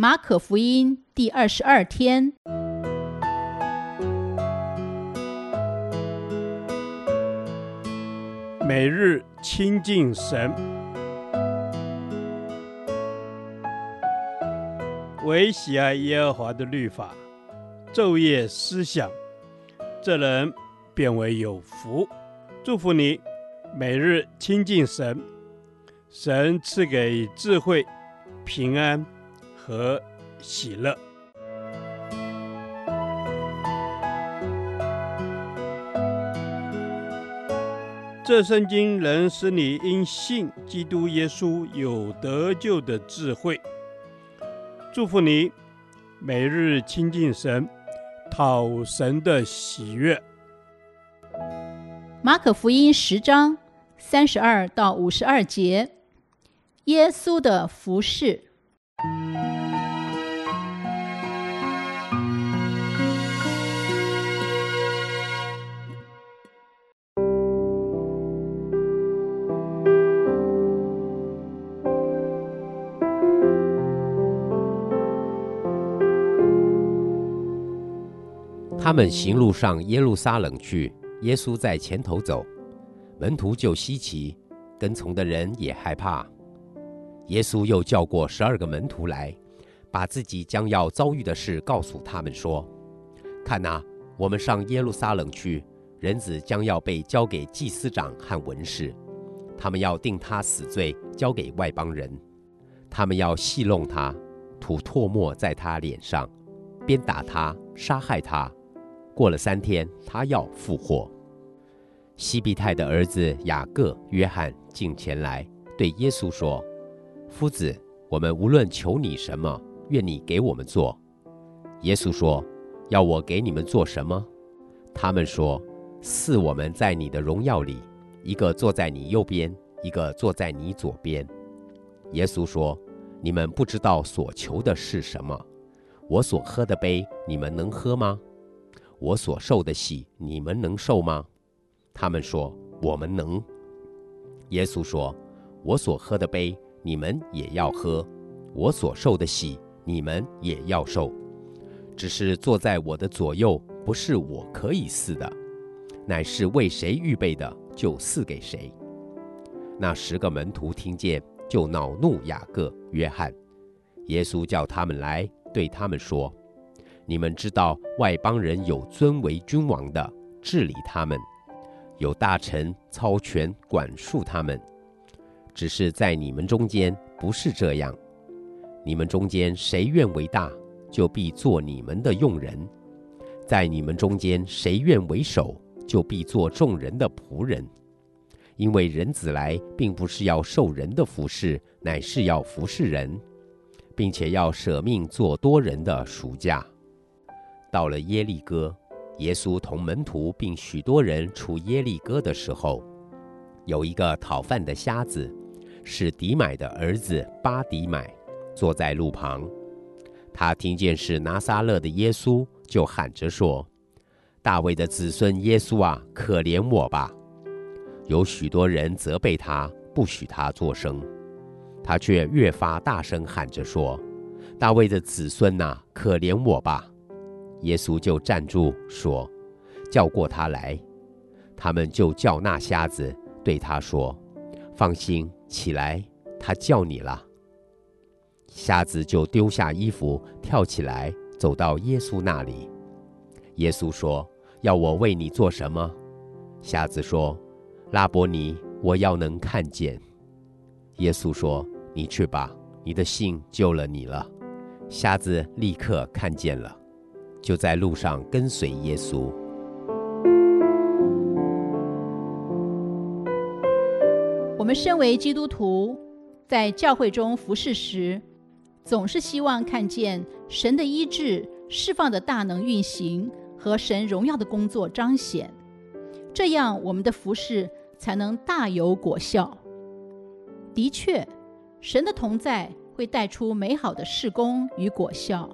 马可福音第二十二天，每日亲近神，唯喜爱耶和华的律法，昼夜思想，这人便为有福。祝福你，每日亲近神，神赐给智慧、平安。和喜乐。这圣经能使你因信基督耶稣有得救的智慧。祝福你，每日亲近神，讨神的喜悦。马可福音十章三十二到五十二节，耶稣的服饰。他们行路上耶路撒冷去，耶稣在前头走，门徒就稀奇，跟从的人也害怕。耶稣又叫过十二个门徒来，把自己将要遭遇的事告诉他们说：“看哪，我们上耶路撒冷去，人子将要被交给祭司长和文士，他们要定他死罪，交给外邦人，他们要戏弄他，吐唾沫在他脸上，鞭打他，杀害他。”过了三天，他要复活。西庇太的儿子雅各、约翰进前来，对耶稣说：“夫子，我们无论求你什么，愿你给我们做。”耶稣说：“要我给你们做什么？”他们说：“赐我们在你的荣耀里，一个坐在你右边，一个坐在你左边。”耶稣说：“你们不知道所求的是什么。我所喝的杯，你们能喝吗？”我所受的喜，你们能受吗？他们说：我们能。耶稣说：我所喝的杯，你们也要喝；我所受的喜，你们也要受。只是坐在我的左右，不是我可以赐的，乃是为谁预备的，就赐给谁。那十个门徒听见，就恼怒雅各、约翰。耶稣叫他们来，对他们说。你们知道，外邦人有尊为君王的治理他们，有大臣操权管束他们。只是在你们中间不是这样。你们中间谁愿为大，就必做你们的用人；在你们中间谁愿为首，就必做众人的仆人。因为人子来，并不是要受人的服侍，乃是要服侍人，并且要舍命做多人的赎价。到了耶利哥，耶稣同门徒并许多人出耶利哥的时候，有一个讨饭的瞎子，是迪买的儿子巴迪买，坐在路旁。他听见是拿撒勒的耶稣，就喊着说：“大卫的子孙耶稣啊，可怜我吧！”有许多人责备他，不许他作声，他却越发大声喊着说：“大卫的子孙呐，可怜我吧！”耶稣就站住说：“叫过他来。”他们就叫那瞎子，对他说：“放心，起来，他叫你了。”瞎子就丢下衣服，跳起来，走到耶稣那里。耶稣说：“要我为你做什么？”瞎子说：“拉伯尼，我要能看见。”耶稣说：“你去吧，你的信救了你了。”瞎子立刻看见了。就在路上跟随耶稣。我们身为基督徒，在教会中服侍时，总是希望看见神的医治、释放的大能运行和神荣耀的工作彰显，这样我们的服侍才能大有果效。的确，神的同在会带出美好的事工与果效。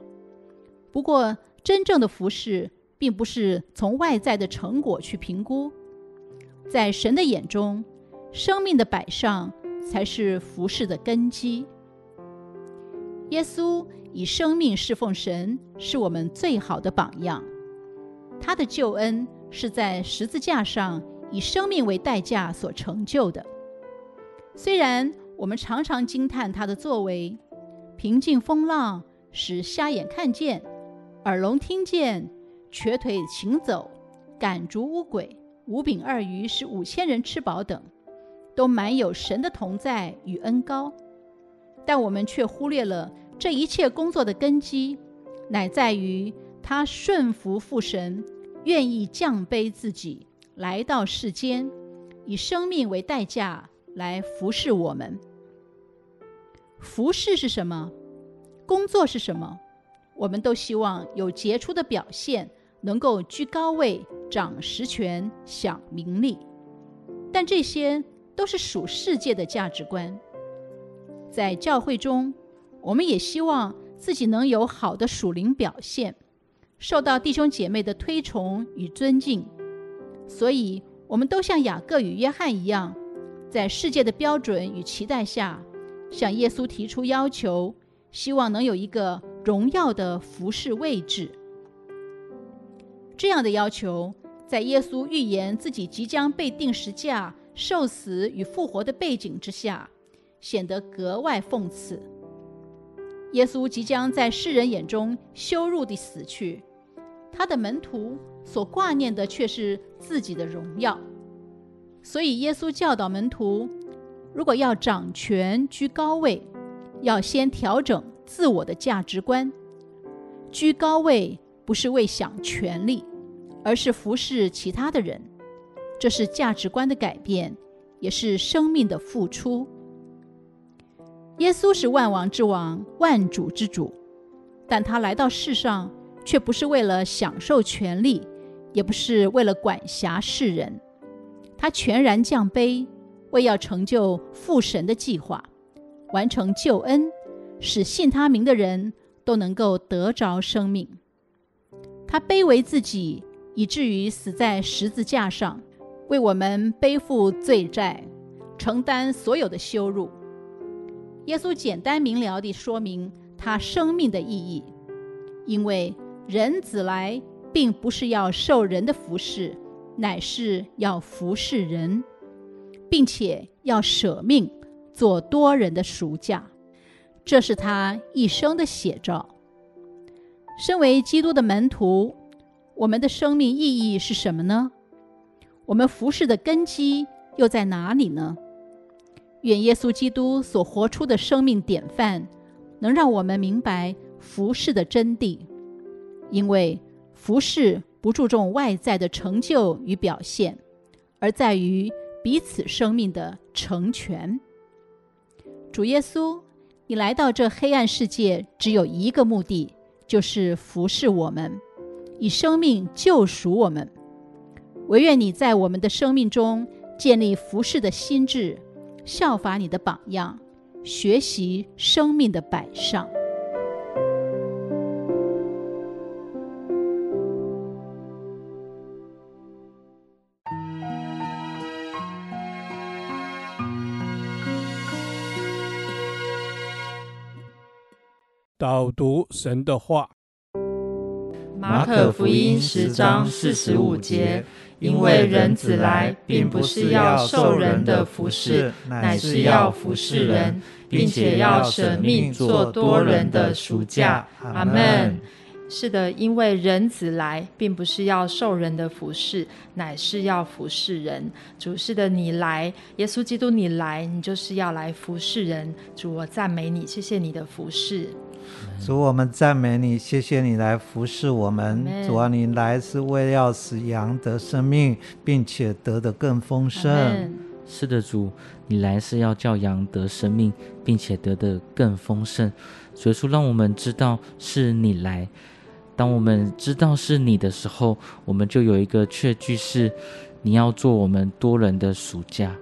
不过，真正的服事，并不是从外在的成果去评估，在神的眼中，生命的摆上才是服事的根基。耶稣以生命侍奉神，是我们最好的榜样。他的救恩是在十字架上以生命为代价所成就的。虽然我们常常惊叹他的作为，平静风浪，使瞎眼看见，耳聋听见，瘸腿行走，赶逐乌鬼，五饼二鱼使五千人吃饱等，都满有神的同在与恩高。但我们却忽略了这一切工作的根基，乃在于他顺服父神，愿意降卑自己，来到世间，以生命为代价来服侍我们。服侍是什么？工作是什么？我们都希望有杰出的表现，能够居高位、掌实权、享名利。但这些都是属世界的价值观。在教会中，我们也希望自己能有好的属灵表现，受到弟兄姐妹的推崇与尊敬。所以，我们都像雅各与约翰一样，在世界的标准与期待下，向耶稣提出要求，希望能有一个荣耀的服侍位置。这样的要求，在耶稣预言自己即将被钉十架、受死与复活的背景之下，显得格外讽刺。耶稣即将在世人眼中羞辱地死去，他的门徒所挂念的却是自己的荣耀。所以，耶稣教导门徒，如果要掌权居高位，要先调整自我的价值观。居高位不是为享权力，而是服侍其他的人。这是价值观的改变，也是生命的付出。耶稣是万王之王、万主之主，但他来到世上，却不是为了享受权力，也不是为了管辖世人。他全然降卑，为要成就父神的计划，完成救恩，使信他名的人都能够得着生命。他卑微自己，以至于死在十字架上，为我们背负罪债，承担所有的羞辱。耶稣简单明了地说明他生命的意义，因为人子来并不是要受人的服侍，乃是要服侍人，并且要舍命做多人的赎价，这是他一生的写照。身为基督的门徒，我们的生命意义是什么呢？我们服侍的根基又在哪里呢？愿耶稣基督所活出的生命典范，能让我们明白服侍的真谛。因为服侍不注重外在的成就与表现，而在于彼此生命的成全。主耶稣，你来到这黑暗世界，只有一个目的，就是服侍我们，以生命救赎我们。唯愿你在我们的生命中建立服侍的心智。效法你的榜样，学习生命的摆上。导读神的话，马可福音十章四十五节。因为人子来，并不是要受人的服侍，乃是要服侍人，并且要舍命做多人的赎价。阿门。是的，因为人子来，并不是要受人的服侍，乃是要服侍人。主，是的，你来，耶稣基督，你来，你就是要来服侍人。主，我赞美你，谢谢你的服侍。主，我们赞美你，谢谢你来服侍我们。主啊，你来是为了要使羊得生命，并且得的更丰盛。是的，主，你来是要叫羊得生命，并且得的更丰盛。所以说，让我们知道是你来。当我们知道是你的时候，我们就有一个确据是，你要做我们多人的赎价。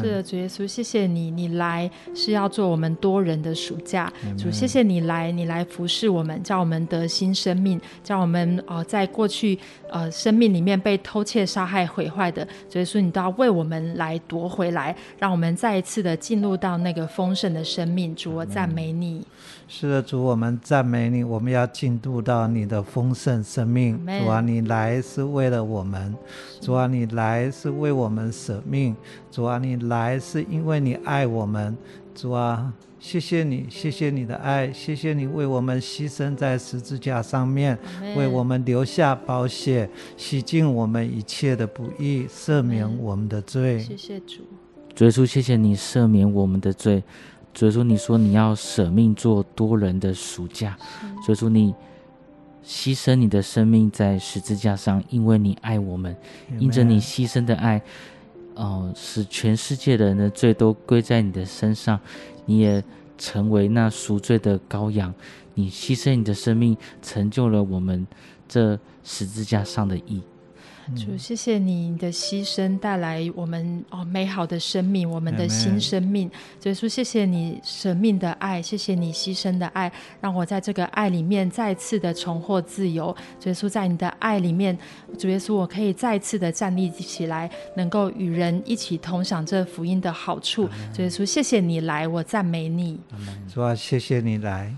是的，主耶稣，谢谢你，你来是要做我们多人的暑假。主，谢谢你来，你来服侍我们，叫我们得新生命，叫我们哦、呃，在过去呃生命里面被偷窃、杀害、毁坏的，主耶稣，你都要为我们来夺回来，让我们再一次的进入到那个丰盛的生命。主，我赞美你。是的，主，我们赞美你。我们要进入到你的丰盛生命。主啊，你来是为了我们。主啊，你来是为我们舍命。主啊，你来是因为你爱我们。主啊，谢谢你，谢谢你的爱，谢谢你为我们牺牲在十字架上面，为我们留下宝血，洗净我们一切的不义，赦免我们的罪。谢谢主。主耶稣，谢谢你赦免我们的罪。所以说，你说你要舍命做多人的赎价，所以说你牺牲你的生命在十字架上，因为你爱我们，因着你牺牲的爱，哦、使全世界的人的罪都归在你的身上，你也成为那赎罪的羔羊，你牺牲你的生命，成就了我们这十字架上的义。主，谢谢你的牺牲带来我们哦美好的生命，我们的新生命。主耶稣，谢谢你舍命的爱，谢谢你牺牲的爱，让我在这个爱里面再次的重获自由。主耶稣，在你的爱里面，主耶稣，我可以再次的站立起来，能够与人一起同享这福音的好处。主耶稣，谢谢你来，我赞美你。主啊，谢谢你来，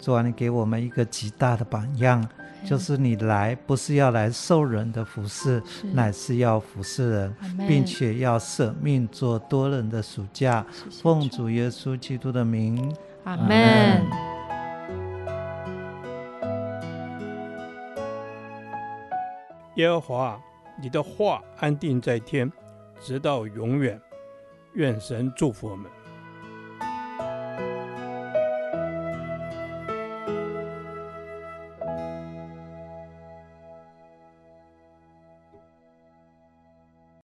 主啊，你给我们一个极大的榜样。就是你来，不是要来受人的服侍，是乃是要服侍人，并且要舍命做多人的赎价。奉主耶稣基督的名，阿门。耶和华，你的话安定在天，直到永远。愿神祝福我们。